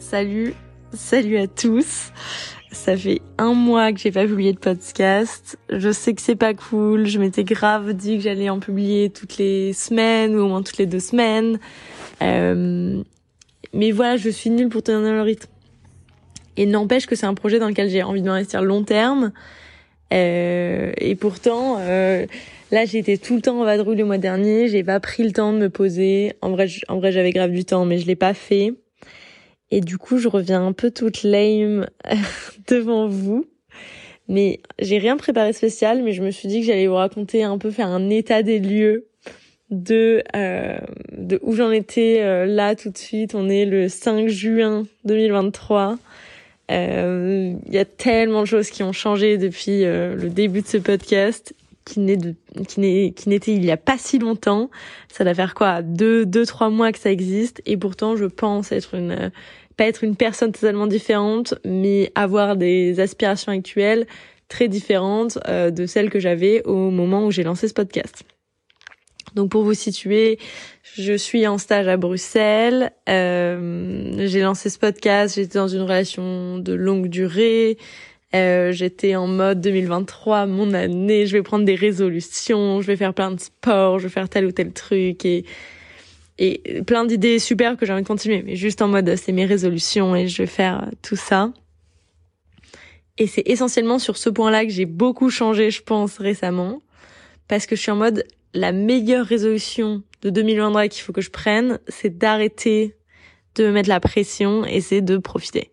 Salut, salut à tous. Ça fait un mois que j'ai pas publié de podcast. Je sais que c'est pas cool. Je m'étais grave dit que j'allais en publier toutes les semaines ou au moins toutes les deux semaines. Euh, mais voilà, je suis nulle pour tenir le rythme. Et n'empêche que c'est un projet dans lequel j'ai envie d'investir long terme. Euh, et pourtant, euh, là, j'ai été tout le temps en vadrouille le mois dernier. J'ai pas pris le temps de me poser. En vrai, en vrai, j'avais grave du temps, mais je l'ai pas fait. Et du coup, je reviens un peu toute lame devant vous. Mais j'ai rien préparé spécial, mais je me suis dit que j'allais vous raconter un peu, faire un état des lieux de euh, de où j'en étais euh, là tout de suite. On est le 5 juin 2023. Euh, il y a tellement de choses qui ont changé depuis euh, le début de ce podcast, qui n'est qui n'est, qui n'était il y a pas si longtemps. Ça va faire quoi, deux, deux, trois mois que ça existe, et pourtant je pense être une, pas être une personne totalement différente, mais avoir des aspirations actuelles très différentes euh, de celles que j'avais au moment où j'ai lancé ce podcast. Donc pour vous situer, je suis en stage à Bruxelles. Euh, j'ai lancé ce podcast. J'étais dans une relation de longue durée. Euh, j'étais en mode 2023, mon année. Je vais prendre des résolutions. Je vais faire plein de sports. Je vais faire tel ou tel truc et et plein d'idées super que j'ai envie de continuer. Mais juste en mode c'est mes résolutions et je vais faire tout ça. Et c'est essentiellement sur ce point-là que j'ai beaucoup changé, je pense, récemment. Parce que je suis en mode, la meilleure résolution de 2023 qu'il faut que je prenne, c'est d'arrêter de me mettre la pression et c'est de profiter.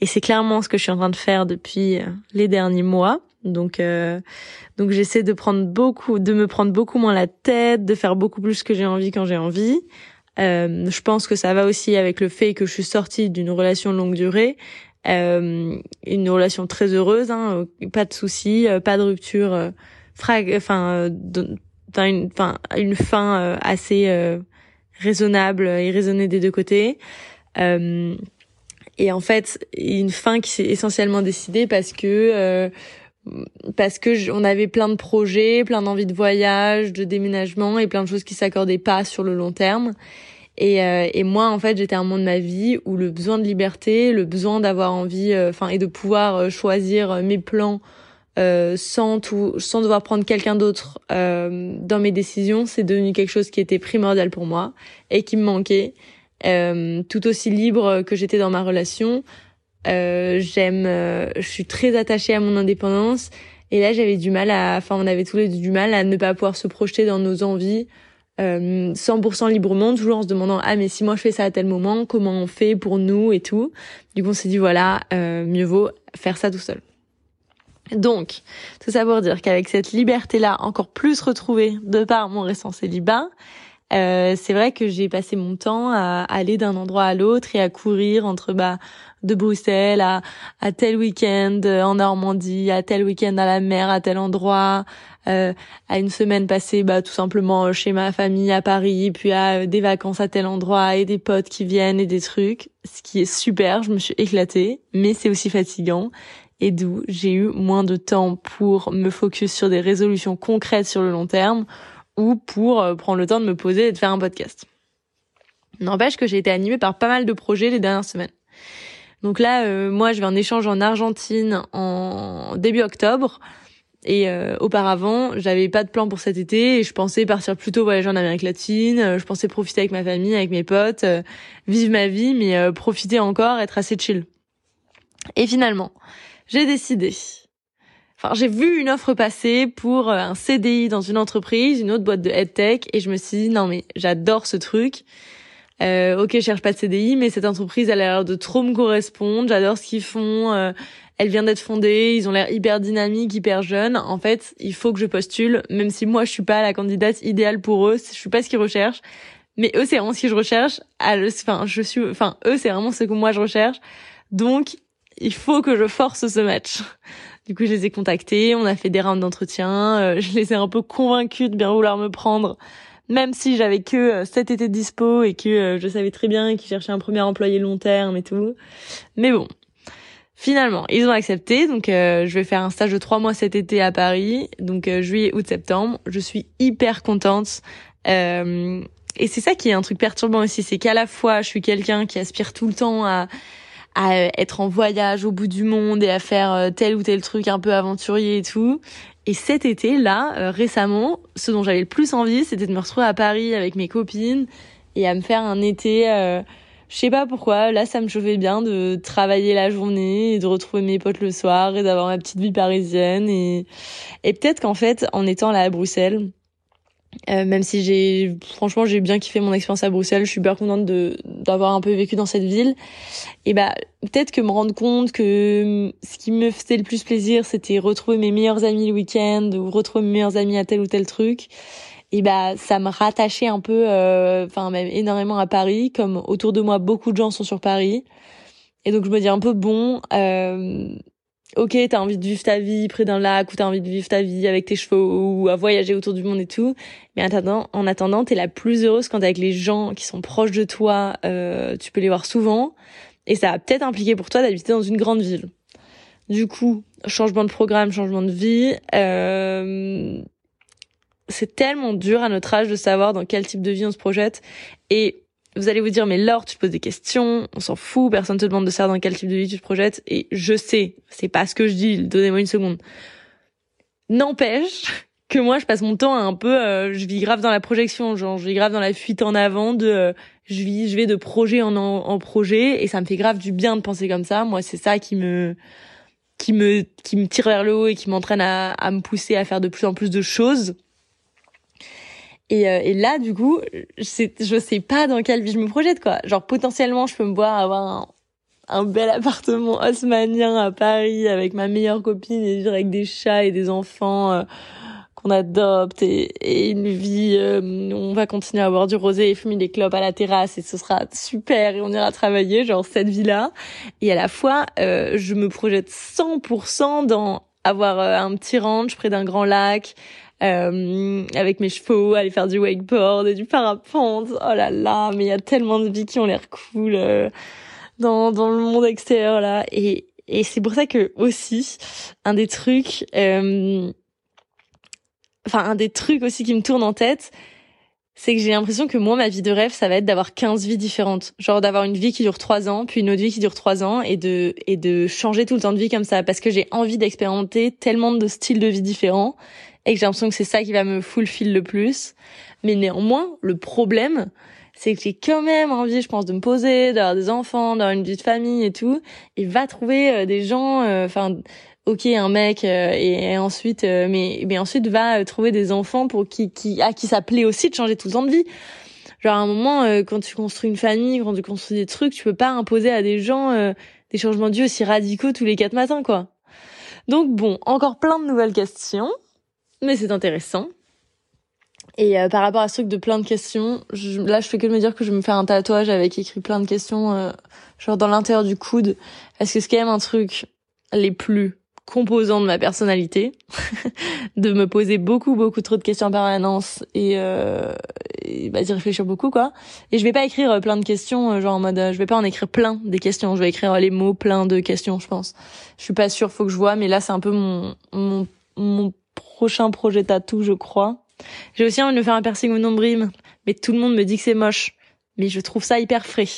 Et c'est clairement ce que je suis en train de faire depuis euh, les derniers mois. Donc euh, donc j'essaie de prendre beaucoup de me prendre beaucoup moins la tête, de faire beaucoup plus que j'ai envie quand j'ai envie. Euh, je pense que ça va aussi avec le fait que je suis sortie d'une relation longue durée, euh, une relation très heureuse, hein, pas de soucis, euh, pas de rupture, frag enfin une, fin euh, assez euh, raisonnable et raisonnée des deux côtés. Euh, et en fait, une fin qui s'est essentiellement décidée parce que parce que on avait plein de projets, plein d'envies de voyage, de déménagement et plein de choses qui s'accordaient pas sur le long terme. Et, et moi, en fait, j'étais à un moment de ma vie où le besoin de liberté, le besoin d'avoir envie, enfin, et de pouvoir choisir mes plans euh, sans tout, sans devoir prendre quelqu'un d'autre euh, dans mes décisions, c'est devenu quelque chose qui était primordial pour moi et qui me manquait. Euh, tout aussi libre que j'étais dans ma relation, euh, j'aime, euh, je suis très attachée à mon indépendance. Et là, j'avais du mal à, enfin, on avait tous les deux du mal à ne pas pouvoir se projeter dans nos envies. 100% librement, toujours en se demandant ah mais si moi je fais ça à tel moment, comment on fait pour nous et tout. Du coup on s'est dit voilà mieux vaut faire ça tout seul. Donc, tout ça pour dire qu'avec cette liberté-là encore plus retrouvée de par mon récent célibat, euh, c'est vrai que j'ai passé mon temps à aller d'un endroit à l'autre et à courir entre bah de Bruxelles à, à tel week-end en Normandie, à tel week-end à la mer, à tel endroit, euh, à une semaine passée bah tout simplement chez ma famille à Paris, puis à des vacances à tel endroit et des potes qui viennent et des trucs, ce qui est super, je me suis éclatée, mais c'est aussi fatigant et d'où j'ai eu moins de temps pour me focus sur des résolutions concrètes sur le long terme ou pour euh, prendre le temps de me poser et de faire un podcast. N'empêche que j'ai été animée par pas mal de projets les dernières semaines. Donc là, euh, moi, je vais en échange en Argentine en début octobre. Et euh, auparavant, j'avais pas de plan pour cet été et je pensais partir plutôt voyager en Amérique latine. Je pensais profiter avec ma famille, avec mes potes, vivre ma vie, mais profiter encore, être assez chill. Et finalement, j'ai décidé. Enfin, j'ai vu une offre passer pour euh, un CDI dans une entreprise, une autre boîte de headtech, et je me suis dit non mais j'adore ce truc. Euh, ok, je cherche pas de CDI, mais cette entreprise a l'air de trop me correspondre. J'adore ce qu'ils font. Euh, elle vient d'être fondée, ils ont l'air hyper dynamiques, hyper jeunes. En fait, il faut que je postule, même si moi je suis pas la candidate idéale pour eux, je suis pas ce qu'ils recherchent. Mais eux, c'est vraiment ce que je recherche. Enfin, je suis, enfin, eux, c'est vraiment ce que moi je recherche. Donc, il faut que je force ce match. Du coup, je les ai contactés, on a fait des rounds d'entretien, euh, je les ai un peu convaincus de bien vouloir me prendre, même si j'avais que euh, cet été dispo et que euh, je savais très bien qu'ils cherchaient un premier employé long terme et tout. Mais bon, finalement, ils ont accepté, donc je vais faire un stage de trois mois cet été à Paris, donc juillet, août, septembre. Je suis hyper contente. et c'est ça qui est un truc perturbant aussi, c'est qu'à la fois je suis quelqu'un qui aspire tout le temps à à être en voyage au bout du monde et à faire euh, tel ou tel truc un peu aventurier et tout. Et cet été, là, euh, récemment, ce dont j'avais le plus envie, c'était de me retrouver à Paris avec mes copines et à me faire un été. Euh, je sais pas pourquoi, là, ça me chauffait bien de travailler la journée et de retrouver mes potes le soir et d'avoir ma petite vie parisienne. Et, et peut-être qu'en fait, en étant là à Bruxelles, euh, même si j'ai franchement j'ai bien kiffé mon expérience à Bruxelles, je suis bien contente de d'avoir un peu vécu dans cette ville. Et bah peut-être que me rendre compte que ce qui me faisait le plus plaisir, c'était retrouver mes meilleurs amis le week-end ou retrouver mes meilleurs amis à tel ou tel truc. Et bah ça me rattachait un peu, euh, enfin même énormément à Paris, comme autour de moi beaucoup de gens sont sur Paris. Et donc je me dis un peu bon, euh, ok, t'as envie de vivre ta vie près d'un lac ou t'as envie de vivre ta vie avec tes chevaux ou à voyager autour du monde et tout. Mais en attendant, en attendant, t'es la plus heureuse quand t'es avec les gens qui sont proches de toi. Euh, tu peux les voir souvent et ça va peut-être impliquer pour toi d'habiter dans une grande ville. Du coup, changement de programme, changement de vie. Euh, c'est tellement dur à notre âge de savoir dans quel type de vie on se projette et vous allez vous dire, mais Laure, tu te poses des questions, on s'en fout, personne te demande de savoir dans quel type de vie tu te projettes. Et je sais, c'est pas ce que je dis, donnez-moi une seconde. N'empêche que moi, je passe mon temps à un peu, euh, je vis grave dans la projection, genre je vis grave dans la fuite en avant de, euh, je vis, je vais de projet en, en, projet, et ça me fait grave du bien de penser comme ça. Moi, c'est ça qui me, qui me, qui me tire vers le haut et qui m'entraîne à, à me pousser à faire de plus en plus de choses. Et, euh, et là, du coup, je sais, pas dans quelle vie je me projette, quoi. Genre, potentiellement, je peux me voir avoir un, un bel appartement haussmanien à Paris avec ma meilleure copine et vivre avec des chats et des enfants euh, qu'on adopte et, et, une vie euh, où on va continuer à avoir du rosé et fumer des clopes à la terrasse et ce sera super et on ira travailler, genre cette vie-là. Et à la fois, je me projette 100% dans avoir un petit ranch près d'un grand lac, euh, avec mes chevaux, aller faire du wakeboard et du parapente. Oh là là, mais il y a tellement de vies qui ont l'air cool euh, dans dans le monde extérieur là. Et et c'est pour ça que aussi un des trucs, euh, enfin un des trucs aussi qui me tourne en tête, c'est que j'ai l'impression que moi, ma vie de rêve, ça va être d'avoir 15 vies différentes. Genre d'avoir une vie qui dure 3 ans, puis une autre vie qui dure 3 ans, et de, et de changer tout le temps de vie comme ça. Parce que j'ai envie d'expérimenter tellement de styles de vie différents et que j'ai l'impression que c'est ça qui va me fulfill le plus. Mais néanmoins, le problème, c'est que j'ai quand même envie, je pense, de me poser, d'avoir des enfants, d'avoir une vie de famille et tout, et va trouver euh, des gens, euh, enfin, ok, un mec, euh, et, ensuite, mais mais ensuite va trouver des enfants pour qui qui à qui ça plaît aussi de changer tout le temps de vie. Genre à un moment, quand tu construis une famille, quand tu construis des trucs, tu peux pas imposer à des gens des changements de vie aussi radicaux tous les quatre matins, quoi. Donc bon, encore plein de nouvelles questions mais c'est intéressant. Et euh, par rapport à ce truc de plein de questions, je, là je fais que me dire que je vais me faire un tatouage avec écrit plein de questions, euh, genre dans l'intérieur du coude. Est-ce que c'est quand même un truc les plus composants de ma personnalité, de me poser beaucoup beaucoup trop de questions en permanence et, euh, bah, d'y réfléchir beaucoup quoi. Et je vais pas écrire plein de questions, euh, genre en mode, je vais pas en écrire plein des questions, je vais écrire les mots plein de questions, je pense. Je suis pas sûre, faut que je vois, mais là c'est un peu mon mon mon prochain projet tatou, je crois. J'ai aussi envie de me faire un piercing au nombril, mais tout le monde me dit que c'est moche. Mais je trouve ça hyper frais.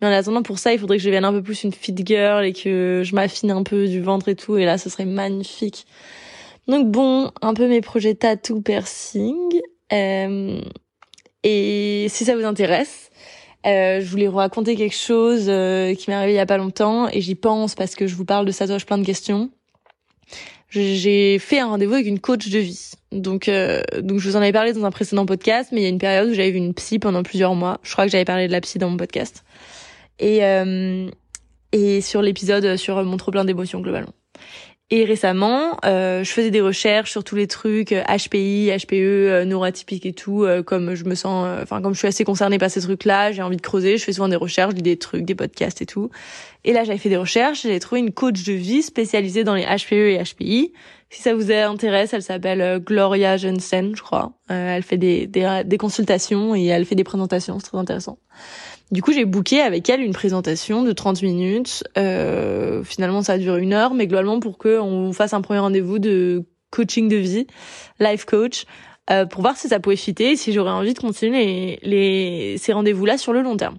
Mais en attendant, pour ça, il faudrait que je devienne un peu plus une fit girl et que je m'affine un peu du ventre et tout. Et là, ce serait magnifique. Donc bon, un peu mes projets tatou, piercing. Euh, et si ça vous intéresse, euh, je voulais vous raconter quelque chose euh, qui m'est arrivé il y a pas longtemps et j'y pense parce que je vous parle de tatouage plein de questions j'ai fait un rendez-vous avec une coach de vie. Donc, euh, donc je vous en avais parlé dans un précédent podcast, mais il y a une période où j'avais vu une psy pendant plusieurs mois. Je crois que j'avais parlé de la psy dans mon podcast. Et euh, et sur l'épisode sur mon trop plein d'émotions globalement. Et récemment, euh, je faisais des recherches sur tous les trucs HPI, HPE, euh, neuroatypique et tout. Euh, comme je me sens, euh, enfin comme je suis assez concernée par ces trucs-là, j'ai envie de creuser. Je fais souvent des recherches, je lis des trucs, des podcasts et tout. Et là, j'avais fait des recherches, j'ai trouvé une coach de vie spécialisée dans les HPE et HPI. Si ça vous intéresse, elle s'appelle Gloria Jensen, je crois. elle fait des, des, consultations et elle fait des présentations, c'est très intéressant. Du coup, j'ai booké avec elle une présentation de 30 minutes. Euh, finalement, ça a duré une heure, mais globalement pour que on fasse un premier rendez-vous de coaching de vie, life coach, euh, pour voir si ça pouvait fitter et si j'aurais envie de continuer les, ces rendez-vous-là sur le long terme.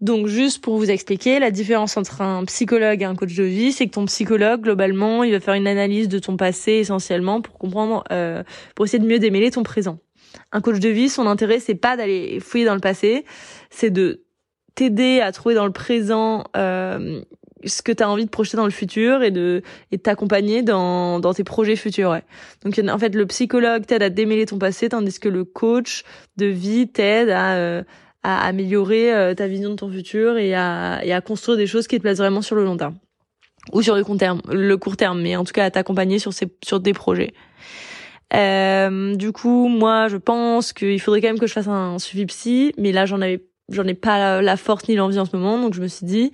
Donc juste pour vous expliquer, la différence entre un psychologue et un coach de vie, c'est que ton psychologue, globalement, il va faire une analyse de ton passé essentiellement pour comprendre, euh, pour essayer de mieux démêler ton présent. Un coach de vie, son intérêt, c'est pas d'aller fouiller dans le passé, c'est de t'aider à trouver dans le présent euh, ce que tu as envie de projeter dans le futur et de et t'accompagner dans dans tes projets futurs ouais. Donc en fait le psychologue t'aide à démêler ton passé tandis que le coach de vie t'aide à euh, à améliorer euh, ta vision de ton futur et à et à construire des choses qui te plaisent vraiment sur le long terme ou sur le court terme, le court terme mais en tout cas à t'accompagner sur ces sur des projets. Euh, du coup, moi, je pense qu'il faudrait quand même que je fasse un suivi psy, mais là, j'en avais, j'en ai pas la force ni l'envie en ce moment, donc je me suis dit,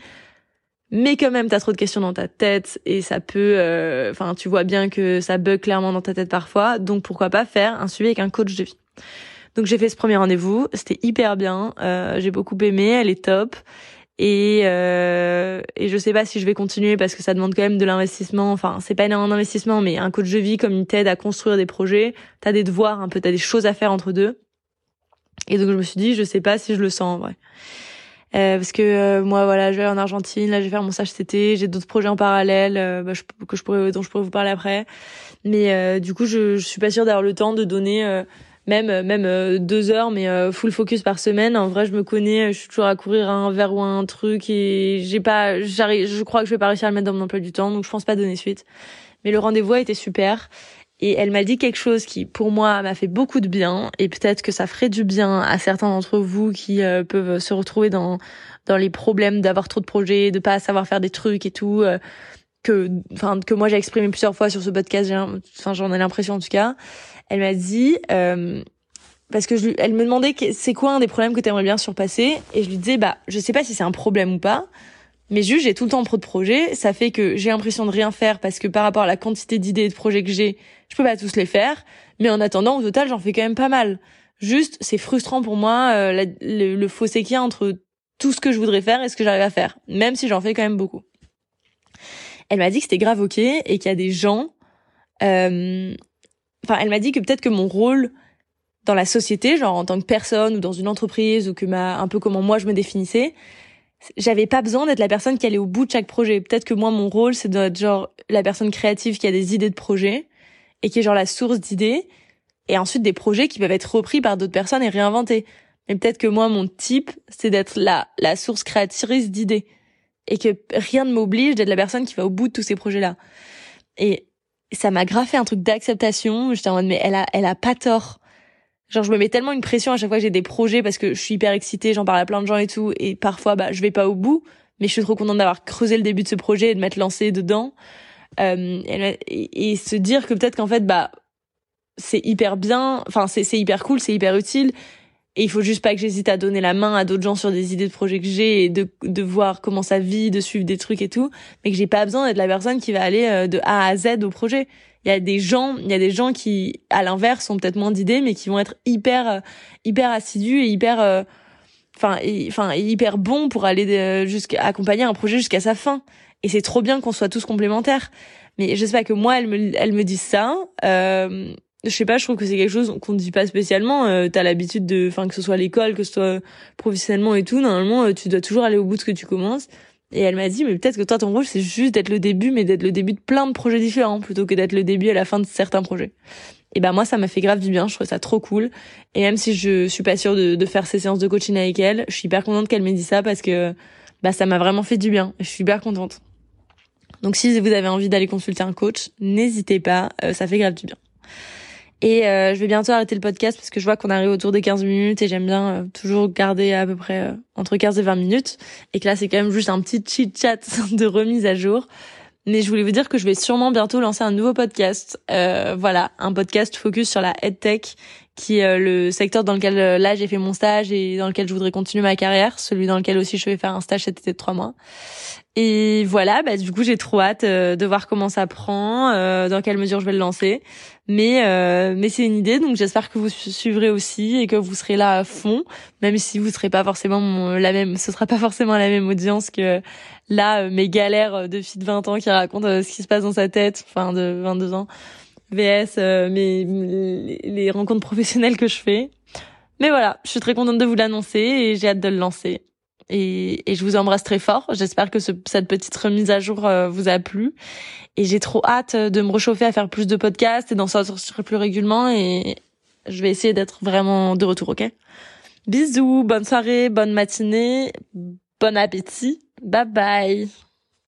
mais quand même t'as trop de questions dans ta tête et ça peut euh, enfin tu vois bien que ça bug clairement dans ta tête parfois donc pourquoi pas faire un suivi avec un coach de vie donc j'ai fait ce premier rendez-vous. C'était hyper bien. Euh, j'ai beaucoup aimé. Elle est top. Et euh, et je sais pas si je vais continuer parce que ça demande quand même de l'investissement. Enfin c'est pas énormément d'investissement mais un coach de vie comme il t'aide à construire des projets. T'as des devoirs un peu. T'as des choses à faire entre deux. Et donc je me suis dit je sais pas si je le sens en vrai. Euh, parce que euh, moi voilà je vais en Argentine. Là je vais faire mon stage cet été. J'ai d'autres projets en parallèle euh, bah, que je pourrais dont je pourrais vous parler après. Mais du coup je, je suis pas sûre d'avoir le temps de donner même même deux heures mais full focus par semaine en vrai je me connais je suis toujours à courir un vers ou un truc et j'ai pas j'arrive je crois que je vais pas réussir à le mettre dans mon emploi du temps donc je pense pas donner suite mais le rendez-vous a été super et elle m'a dit quelque chose qui, pour moi, m'a fait beaucoup de bien. Et peut-être que ça ferait du bien à certains d'entre vous qui euh, peuvent se retrouver dans dans les problèmes d'avoir trop de projets, de pas savoir faire des trucs et tout. Euh, que, enfin, que moi j'ai exprimé plusieurs fois sur ce podcast. Enfin, j'en ai l'impression en tout cas. Elle m'a dit. Euh, parce que je, elle me demandait c'est quoi un des problèmes que tu aimerais bien surpasser? Et je lui disais bah je sais pas si c'est un problème ou pas mais juste, j'ai tout le temps trop de projets. Ça fait que j'ai l'impression de rien faire parce que par rapport à la quantité d'idées et de projets que j'ai, je peux pas tous les faire. Mais en attendant, au total, j'en fais quand même pas mal. Juste, c'est frustrant pour moi euh, le, fossé qu'il y a entre tout ce que je voudrais faire et ce que j'arrive à faire, même si j'en fais quand même beaucoup. Elle m'a dit que c'était grave ok et qu'il y a des gens. Euh... Enfin, elle m'a dit que peut-être que mon rôle dans la société, genre en tant que personne ou dans une entreprise ou que ma un peu comment moi je me définissais, j'avais pas besoin d'être la personne qui allait au bout de chaque projet. Peut-être que moi, mon rôle, c'est d'être genre la personne créative qui a des idées de projet et qui est genre la source d'idées et ensuite des projets qui peuvent être repris par d'autres personnes et réinventés. Mais peut-être que moi, mon type, c'est d'être la, la source créatrice d'idées et que rien ne m'oblige d'être la personne qui va au bout de tous ces projets-là. Et ça m'a graffé un truc d'acceptation. J'étais en mode, mais elle a, elle a pas tort. Genre je me mets tellement une pression à chaque fois que j'ai des projets parce que je suis hyper excitée, j'en parle à plein de gens et tout et parfois bah je vais pas au bout, mais je suis trop contente d'avoir creusé le début de ce projet et de m'être lancée dedans. Euh, et, et, se dire que peut-être qu'en fait bah c'est hyper bien, enfin c'est c'est hyper cool, c'est hyper utile et il faut juste pas que j'hésite à donner la main à d'autres gens sur des idées de projets que j'ai et de de voir comment ça vit, de suivre des trucs et tout, mais que j'ai pas besoin d'être la personne qui va aller euh, de A à Z au projet il y a des gens, il y a des gens qui, à l'inverse, ont peut-être moins d'idées, mais qui vont être hyper, euh, hyper assidus et hyper, euh, enfin, enfin, hyper bons pour aller jusqu'à accompagner un projet jusqu'à sa fin. Et c'est trop bien qu'on soit tous complémentaires. Mais je sais pas que moi, elle me, elle me dit ça. Euh, je sais pas, je trouve que c'est quelque chose qu'on ne dit pas spécialement. Euh, T'as l'habitude de, enfin, que ce soit à l'école, que ce soit professionnellement et tout. Normalement, tu dois toujours aller au bout de ce que tu commences. Et elle m'a dit, mais peut-être que toi, ton rôle, c'est juste d'être le début, mais d'être le début de plein de projets différents, plutôt que d'être le début à la fin de certains projets. Et ben moi, ça m'a fait grave du bien, je trouve ça trop cool. Et même si je suis pas sûre de, de faire ces séances de coaching avec elle, je suis hyper contente qu'elle m'ait dit ça parce que bah ça m'a vraiment fait du bien. Je suis hyper contente. Donc si vous avez envie d'aller consulter un coach, n'hésitez pas, euh, ça fait grave du bien. Et euh, je vais bientôt arrêter le podcast parce que je vois qu'on arrive autour des 15 minutes et j'aime bien euh, toujours garder à peu près euh, entre 15 et 20 minutes. Et que là, c'est quand même juste un petit chit-chat de remise à jour. Mais je voulais vous dire que je vais sûrement bientôt lancer un nouveau podcast. voilà, un podcast focus sur la EdTech, qui est le secteur dans lequel là j'ai fait mon stage et dans lequel je voudrais continuer ma carrière, celui dans lequel aussi je vais faire un stage cet été de trois mois. Et voilà, bah, du coup, j'ai trop hâte euh, de voir comment ça prend, euh, dans quelle mesure je vais le lancer. Mais euh, mais c'est une idée, donc j'espère que vous suivrez aussi et que vous serez là à fond, même si vous serez pas forcément la même, ce sera pas forcément la même audience que là mes galères de fille de 20 ans qui raconte ce qui se passe dans sa tête, enfin de 22 ans. VS euh, mes les rencontres professionnelles que je fais. Mais voilà, je suis très contente de vous l'annoncer et j'ai hâte de le lancer. Et, et, je vous embrasse très fort. J'espère que ce, cette petite remise à jour euh, vous a plu. Et j'ai trop hâte de me réchauffer à faire plus de podcasts et d'en sortir plus régulièrement. Et je vais essayer d'être vraiment de retour, ok? Bisous, bonne soirée, bonne matinée, bon appétit. Bye bye